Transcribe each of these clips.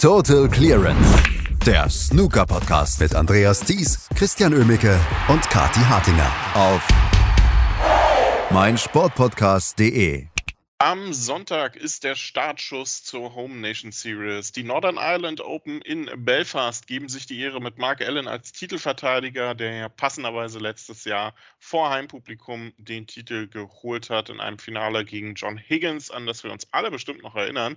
Total Clearance, der Snooker-Podcast mit Andreas Thies, Christian Ömicke und Kati Hartinger auf meinsportpodcast.de. Am Sonntag ist der Startschuss zur Home Nation Series. Die Northern Ireland Open in Belfast geben sich die Ehre mit Mark Allen als Titelverteidiger, der ja passenderweise letztes Jahr vor Heimpublikum den Titel geholt hat in einem Finale gegen John Higgins, an das wir uns alle bestimmt noch erinnern.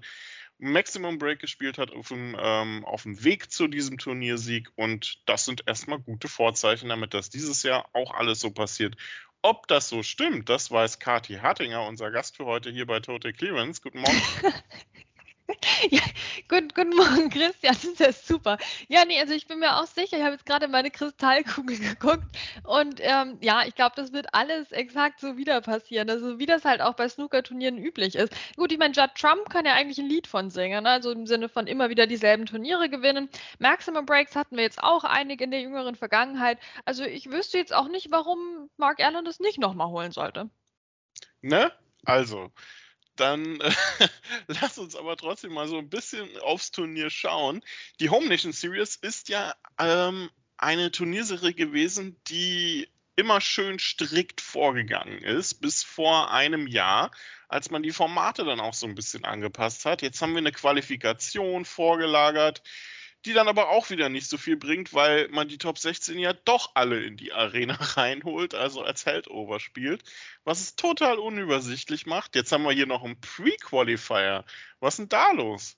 Maximum Break gespielt hat auf dem, ähm, auf dem Weg zu diesem Turniersieg. Und das sind erstmal gute Vorzeichen, damit das dieses Jahr auch alles so passiert. Ob das so stimmt, das weiß Kati Hartinger, unser Gast für heute hier bei Total Clearance. Guten Morgen. Ja, gut, guten Morgen, Christian. Das ist ja super. Ja, nee, also ich bin mir auch sicher. Ich habe jetzt gerade meine Kristallkugel geguckt und ähm, ja, ich glaube, das wird alles exakt so wieder passieren. Also wie das halt auch bei Snooker-Turnieren üblich ist. Gut, ich meine, Judd Trump kann ja eigentlich ein Lied von singen, ne? also im Sinne von immer wieder dieselben Turniere gewinnen. Maximum Breaks hatten wir jetzt auch einige in der jüngeren Vergangenheit. Also ich wüsste jetzt auch nicht, warum Mark Allen das nicht nochmal holen sollte. Ne? Also, dann äh, lass uns aber trotzdem mal so ein bisschen aufs Turnier schauen. Die Home Nation Series ist ja ähm, eine Turnierserie gewesen, die immer schön strikt vorgegangen ist, bis vor einem Jahr, als man die Formate dann auch so ein bisschen angepasst hat. Jetzt haben wir eine Qualifikation vorgelagert die dann aber auch wieder nicht so viel bringt, weil man die Top 16 ja doch alle in die Arena reinholt, also als Heldover spielt, was es total unübersichtlich macht. Jetzt haben wir hier noch einen Pre-Qualifier. Was ist denn da los?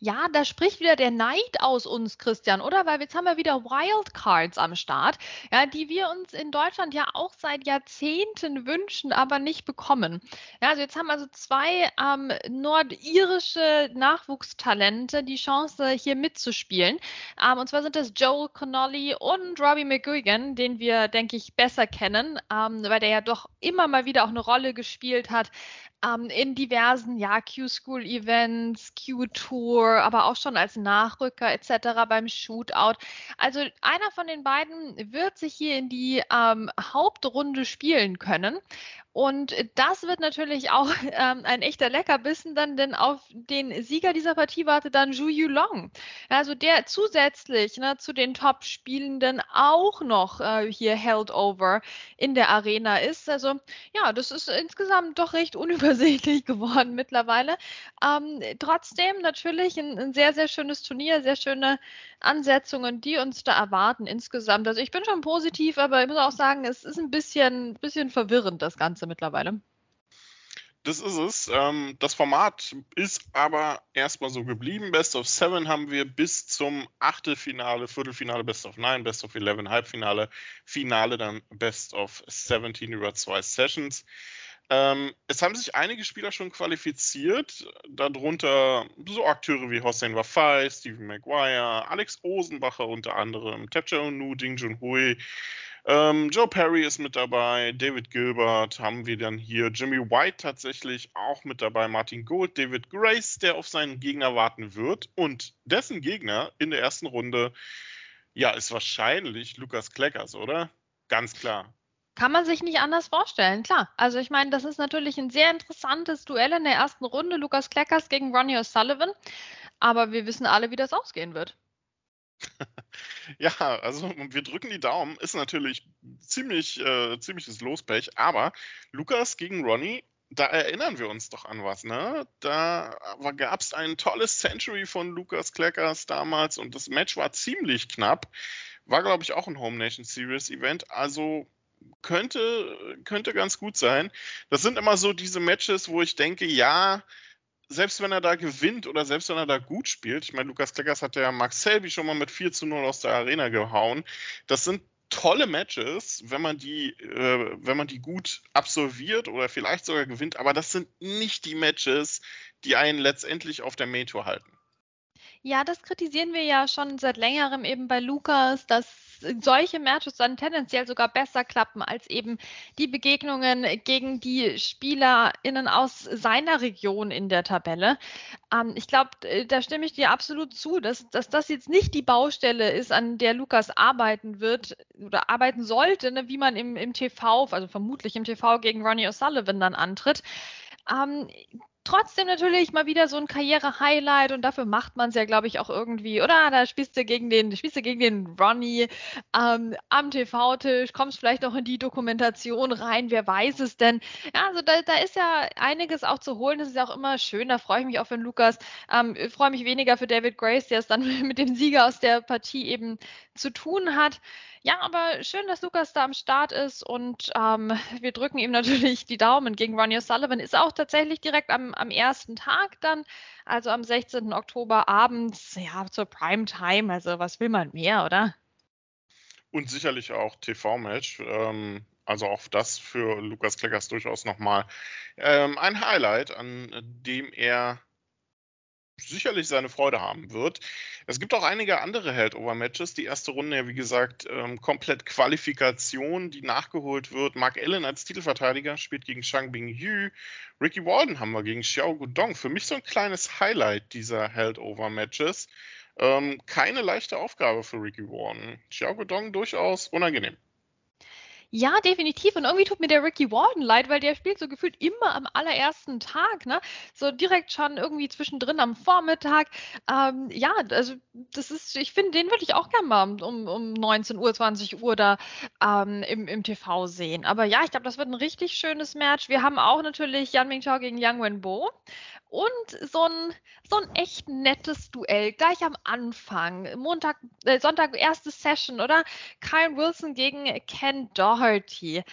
Ja, da spricht wieder der Neid aus uns, Christian, oder? Weil jetzt haben wir wieder Wildcards am Start, ja, die wir uns in Deutschland ja auch seit Jahrzehnten wünschen, aber nicht bekommen. Ja, also jetzt haben also zwei ähm, nordirische Nachwuchstalente die Chance, hier mitzuspielen. Ähm, und zwar sind das Joel Connolly und Robbie McGuigan, den wir, denke ich, besser kennen, ähm, weil der ja doch immer mal wieder auch eine Rolle gespielt hat ähm, in diversen ja, Q-School-Events, Q-Tour, aber auch schon als Nachrücker etc. beim Shootout. Also einer von den beiden wird sich hier in die ähm, Hauptrunde spielen können. Und das wird natürlich auch ähm, ein echter Leckerbissen dann, denn auf den Sieger dieser Partie wartet dann Zhu Yulong. Also der zusätzlich ne, zu den Top-Spielenden auch noch äh, hier held over in der Arena ist. Also ja, das ist insgesamt doch recht unübersichtlich geworden mittlerweile. Ähm, trotzdem natürlich ein, ein, sehr, sehr schönes Turnier, sehr schöne Ansetzungen, die uns da erwarten insgesamt. Also ich bin schon positiv, aber ich muss auch sagen, es ist ein bisschen, bisschen verwirrend, das Ganze mittlerweile. Das ist es. Ähm, das Format ist aber erstmal so geblieben. Best of Seven haben wir bis zum Achtelfinale, Viertelfinale, Best of Nine, Best of Eleven, Halbfinale, Finale dann Best of 17 über zwei Sessions. Ähm, es haben sich einige Spieler schon qualifiziert, darunter so Akteure wie Hossein Wafai, Stephen Maguire, Alex Osenbacher unter anderem, Tapcha Onu, Ding Junhui, ähm, Joe Perry ist mit dabei, David Gilbert haben wir dann hier, Jimmy White tatsächlich auch mit dabei, Martin Gold, David Grace, der auf seinen Gegner warten wird und dessen Gegner in der ersten Runde, ja, ist wahrscheinlich Lukas Kleckers, oder? Ganz klar. Kann man sich nicht anders vorstellen, klar. Also ich meine, das ist natürlich ein sehr interessantes Duell in der ersten Runde, Lukas Kleckers gegen Ronnie O'Sullivan, aber wir wissen alle, wie das ausgehen wird. Ja, also wir drücken die Daumen. Ist natürlich ziemlich, äh, ziemliches Lospech, aber Lukas gegen Ronnie, da erinnern wir uns doch an was, ne? Da gab es ein tolles Century von Lukas Kleckers damals und das Match war ziemlich knapp. War, glaube ich, auch ein Home Nation Series Event. Also könnte, könnte ganz gut sein. Das sind immer so diese Matches, wo ich denke, ja, selbst wenn er da gewinnt oder selbst wenn er da gut spielt, ich meine, Lukas Kleckers hat ja Max Selby schon mal mit 4 zu 0 aus der Arena gehauen. Das sind tolle Matches, wenn man die, äh, wenn man die gut absolviert oder vielleicht sogar gewinnt, aber das sind nicht die Matches, die einen letztendlich auf der Main Tour halten. Ja, das kritisieren wir ja schon seit längerem eben bei Lukas, dass solche Matches dann tendenziell sogar besser klappen als eben die Begegnungen gegen die SpielerInnen aus seiner Region in der Tabelle. Ähm, ich glaube, äh, da stimme ich dir absolut zu, dass, dass das jetzt nicht die Baustelle ist, an der Lukas arbeiten wird oder arbeiten sollte, ne, wie man im, im TV, also vermutlich im TV gegen Ronnie O'Sullivan dann antritt. Ähm, trotzdem natürlich mal wieder so ein Karriere-Highlight und dafür macht man es ja, glaube ich, auch irgendwie. Oder da spielst du gegen den, spielst du gegen den Ronnie ähm, am TV-Tisch, kommst vielleicht noch in die Dokumentation rein, wer weiß es denn. Ja, also da, da ist ja einiges auch zu holen. Das ist ja auch immer schön. Da freue ich mich auch für den Lukas. Ähm, freue mich weniger für David Grace, der es dann mit dem Sieger aus der Partie eben zu tun hat. Ja, aber schön, dass Lukas da am Start ist und ähm, wir drücken ihm natürlich die Daumen gegen Ronnie O'Sullivan. Ist auch tatsächlich direkt am, am ersten Tag dann, also am 16. Oktober abends, ja, zur Primetime. Also was will man mehr, oder? Und sicherlich auch TV-Match. Ähm, also auch das für Lukas Kleckers durchaus nochmal ähm, ein Highlight, an dem er sicherlich seine Freude haben wird. Es gibt auch einige andere Held-Over-Matches. Die erste Runde, ja, wie gesagt, ähm, komplett Qualifikation, die nachgeholt wird. Mark Allen als Titelverteidiger spielt gegen Shang Bing Yu. Ricky Walden haben wir gegen Xiao Gudong. Für mich so ein kleines Highlight dieser Held-Over-Matches. Ähm, keine leichte Aufgabe für Ricky Walden. Xiao Gudong durchaus unangenehm. Ja, definitiv. Und irgendwie tut mir der Ricky Warden leid, weil der spielt so gefühlt immer am allerersten Tag, ne? So direkt schon irgendwie zwischendrin am Vormittag. Ähm, ja, also das ist, ich finde, den würde ich auch gerne mal um, um 19 Uhr, 20 Uhr da ähm, im, im TV sehen. Aber ja, ich glaube, das wird ein richtig schönes Match. Wir haben auch natürlich Yan Mingchao gegen Yang Wenbo und so ein, so ein echt nettes Duell gleich am Anfang. Montag, äh, Sonntag, erste Session, oder? Kyle Wilson gegen Ken Doherty.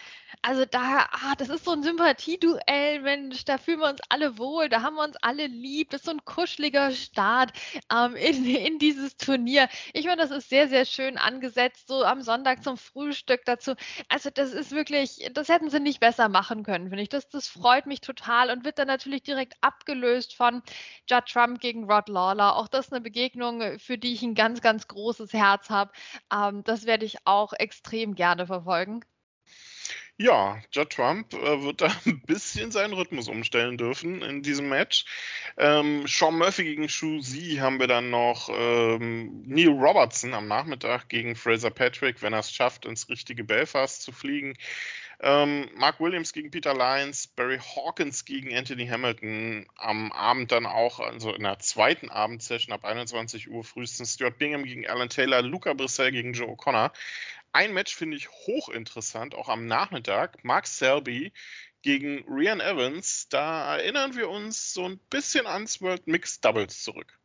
Also da, ah, das ist so ein Sympathieduell, Mensch, da fühlen wir uns alle wohl, da haben wir uns alle lieb. Das ist so ein kuscheliger Start ähm, in, in dieses Turnier. Ich finde, das ist sehr, sehr schön angesetzt, so am Sonntag zum Frühstück dazu. Also das ist wirklich, das hätten sie nicht besser machen können, finde ich. Das, das freut mich total und wird dann natürlich direkt abgelöst von Judd Trump gegen Rod Lawler. Auch das ist eine Begegnung, für die ich ein ganz, ganz großes Herz habe. Ähm, das werde ich auch extrem gerne verfolgen. Ja, Judd Trump äh, wird da ein bisschen seinen Rhythmus umstellen dürfen in diesem Match. Ähm, Sean Murphy gegen Shu Zi haben wir dann noch ähm, Neil Robertson am Nachmittag gegen Fraser Patrick, wenn er es schafft, ins richtige Belfast zu fliegen. Ähm, Mark Williams gegen Peter Lyons, Barry Hawkins gegen Anthony Hamilton am Abend dann auch, also in der zweiten Abendsession ab 21 Uhr frühestens Stuart Bingham gegen Alan Taylor, Luca Brissell gegen Joe O'Connor. Ein Match finde ich hochinteressant, auch am Nachmittag. Mark Selby gegen Rian Evans. Da erinnern wir uns so ein bisschen ans World Mixed Doubles zurück.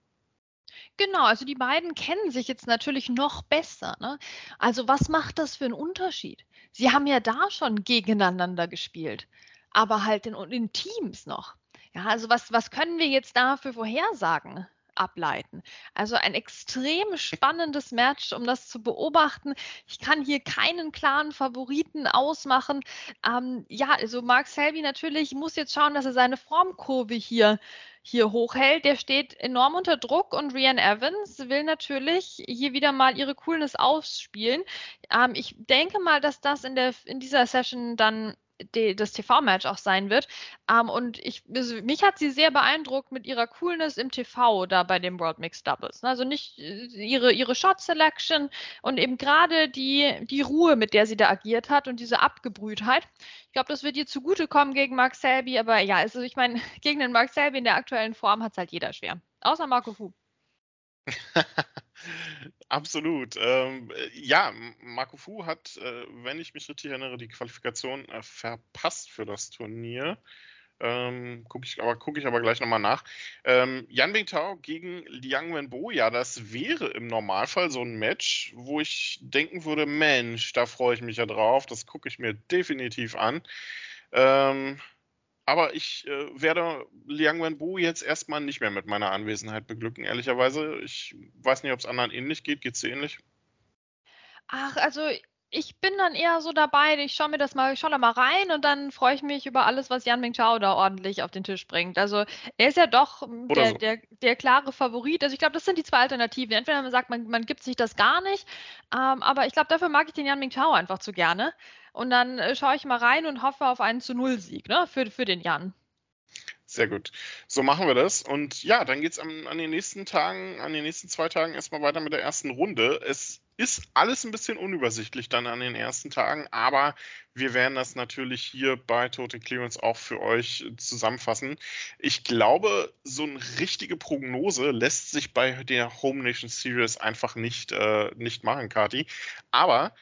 Genau, also die beiden kennen sich jetzt natürlich noch besser. Ne? Also was macht das für einen Unterschied? Sie haben ja da schon gegeneinander gespielt, aber halt in, in Teams noch. Ja, also was, was können wir jetzt da für Vorhersagen ableiten. Also ein extrem spannendes Match, um das zu beobachten. Ich kann hier keinen klaren Favoriten ausmachen. Ähm, ja, also Mark Selby natürlich muss jetzt schauen, dass er seine Formkurve hier hier hochhält, der steht enorm unter Druck und Rian Evans will natürlich hier wieder mal ihre Coolness ausspielen. Ähm, ich denke mal, dass das in, der, in dieser Session dann die, das TV-Match auch sein wird. Ähm, und ich, also mich hat sie sehr beeindruckt mit ihrer Coolness im TV da bei dem World Mixed Doubles. Also nicht äh, ihre, ihre Shot Selection und eben gerade die, die Ruhe, mit der sie da agiert hat und diese Abgebrühtheit. Ich glaube, das wird ihr zugutekommen gegen Mark Selby, aber ja, also ich meine, gegen den Mark Selby in der aktuellen Form hat es halt jeder schwer. Außer Marco Fu. Absolut. Ähm, äh, ja, Marco Fu hat, äh, wenn ich mich richtig erinnere, die Qualifikation äh, verpasst für das Turnier. Ähm, gucke ich, aber, guck ich aber gleich nochmal nach. Ähm, Yan Bingtao gegen Liang Wenbo, ja, das wäre im Normalfall so ein Match, wo ich denken würde, Mensch, da freue ich mich ja drauf, das gucke ich mir definitiv an. Ähm, aber ich äh, werde Liang Wenbo jetzt erstmal nicht mehr mit meiner Anwesenheit beglücken, ehrlicherweise. Ich weiß nicht, ob es anderen ähnlich geht. Geht es dir ähnlich? Ach, also ich bin dann eher so dabei, ich schaue mir das mal, ich schaue da mal rein und dann freue ich mich über alles, was Yan Mingchao da ordentlich auf den Tisch bringt. Also er ist ja doch der, so. der, der, klare Favorit. Also ich glaube, das sind die zwei Alternativen. Entweder man sagt, man, man gibt sich das gar nicht, ähm, aber ich glaube, dafür mag ich den Yan Mingchao einfach zu gerne. Und dann äh, schaue ich mal rein und hoffe auf einen zu Null Sieg ne, für, für den Jan. Sehr gut. So machen wir das. Und ja, dann geht es an, an, den nächsten Tagen, an den nächsten zwei Tagen erstmal weiter mit der ersten Runde. Es ist alles ein bisschen unübersichtlich dann an den ersten Tagen, aber wir werden das natürlich hier bei Total Clearance auch für euch zusammenfassen. Ich glaube, so eine richtige Prognose lässt sich bei der Home Nation Series einfach nicht, äh, nicht machen, Kati. Aber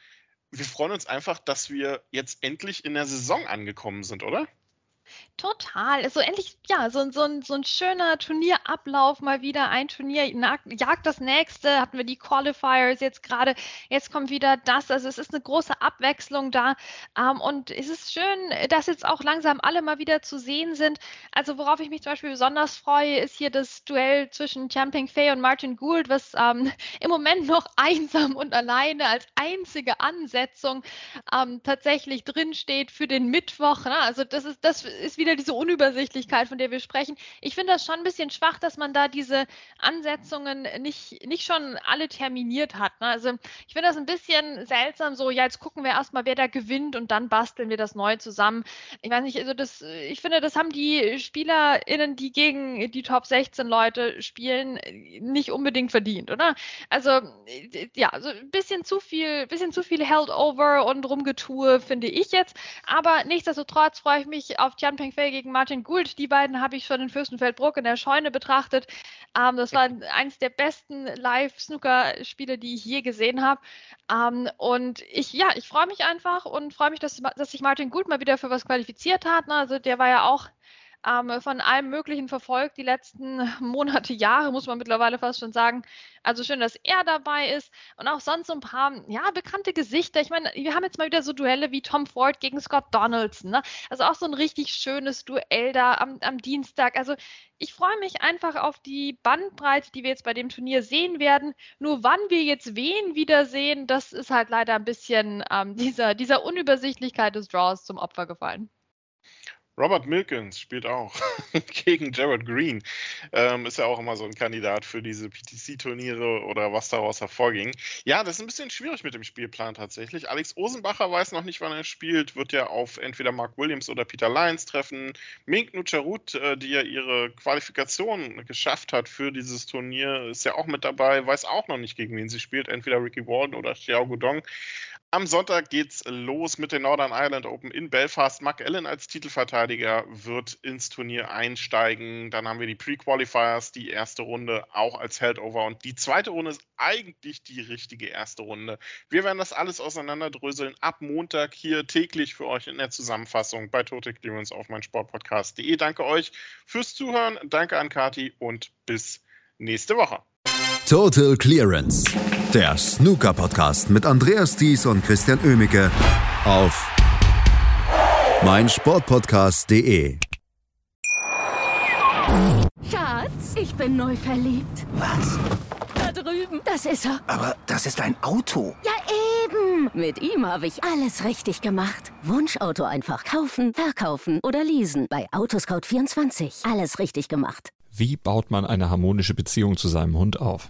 wir freuen uns einfach, dass wir jetzt endlich in der Saison angekommen sind, oder? Total. So endlich, ja, so, so, ein, so ein schöner Turnierablauf mal wieder. Ein Turnier jagt das nächste. Hatten wir die Qualifiers jetzt gerade. Jetzt kommt wieder das. Also es ist eine große Abwechslung da. Ähm, und es ist schön, dass jetzt auch langsam alle mal wieder zu sehen sind. Also worauf ich mich zum Beispiel besonders freue, ist hier das Duell zwischen Champing Fay und Martin Gould, was ähm, im Moment noch einsam und alleine als einzige Ansetzung ähm, tatsächlich drinsteht für den Mittwoch. Ne? Also das ist, das ist wieder diese Unübersichtlichkeit, von der wir sprechen. Ich finde das schon ein bisschen schwach, dass man da diese Ansetzungen nicht, nicht schon alle terminiert hat. Ne? Also ich finde das ein bisschen seltsam, so, ja, jetzt gucken wir erstmal, wer da gewinnt und dann basteln wir das neu zusammen. Ich weiß nicht, also das, ich finde, das haben die SpielerInnen, die gegen die Top 16 Leute spielen, nicht unbedingt verdient, oder? Also, ja, so ein bisschen zu viel, bisschen zu viel Held over und Rumgetue, finde ich jetzt. Aber nichtsdestotrotz freue ich mich auf Jan Peng Fei gegen Martin Gould. Die beiden habe ich schon in Fürstenfeldbruck in der Scheune betrachtet. Ähm, das war eines der besten Live-Snooker-Spiele, die ich je gesehen habe. Ähm, und ich, ja, ich freue mich einfach und freue mich, dass, dass sich Martin Gould mal wieder für was qualifiziert hat. Ne? Also der war ja auch ähm, von allem Möglichen verfolgt, die letzten Monate, Jahre, muss man mittlerweile fast schon sagen. Also schön, dass er dabei ist und auch sonst so ein paar, ja, bekannte Gesichter. Ich meine, wir haben jetzt mal wieder so Duelle wie Tom Ford gegen Scott Donaldson. Ne? Also auch so ein richtig schönes Duell da am, am Dienstag. Also ich freue mich einfach auf die Bandbreite, die wir jetzt bei dem Turnier sehen werden. Nur wann wir jetzt wen wiedersehen, das ist halt leider ein bisschen ähm, dieser, dieser Unübersichtlichkeit des Draws zum Opfer gefallen. Robert Milkins spielt auch gegen Jared Green. Ähm, ist ja auch immer so ein Kandidat für diese PTC-Turniere oder was daraus hervorging. Ja, das ist ein bisschen schwierig mit dem Spielplan tatsächlich. Alex Osenbacher weiß noch nicht, wann er spielt, wird ja auf entweder Mark Williams oder Peter Lyons treffen. Mink Nucharut, äh, die ja ihre Qualifikation geschafft hat für dieses Turnier, ist ja auch mit dabei, weiß auch noch nicht, gegen wen sie spielt. Entweder Ricky Walden oder Xiao Gudong. Am Sonntag geht's los mit den Northern Ireland Open in Belfast. Mark Allen als Titelverteidiger wird ins Turnier einsteigen. Dann haben wir die Pre-Qualifiers, die erste Runde auch als Heldover. Und die zweite Runde ist eigentlich die richtige erste Runde. Wir werden das alles auseinanderdröseln ab Montag hier täglich für euch in der Zusammenfassung bei Total Clearance auf meinsportpodcast.de. Danke euch fürs Zuhören. Danke an Kati und bis nächste Woche. Total Clearance, der Snooker-Podcast mit Andreas Thies und Christian Ömicke auf meinsportpodcast.de. Schatz, ich bin neu verliebt. Was? Da drüben. Das ist er. Aber das ist ein Auto. Ja, eben. Mit ihm habe ich alles richtig gemacht. Wunschauto einfach kaufen, verkaufen oder leasen. Bei Autoscout24. Alles richtig gemacht. Wie baut man eine harmonische Beziehung zu seinem Hund auf?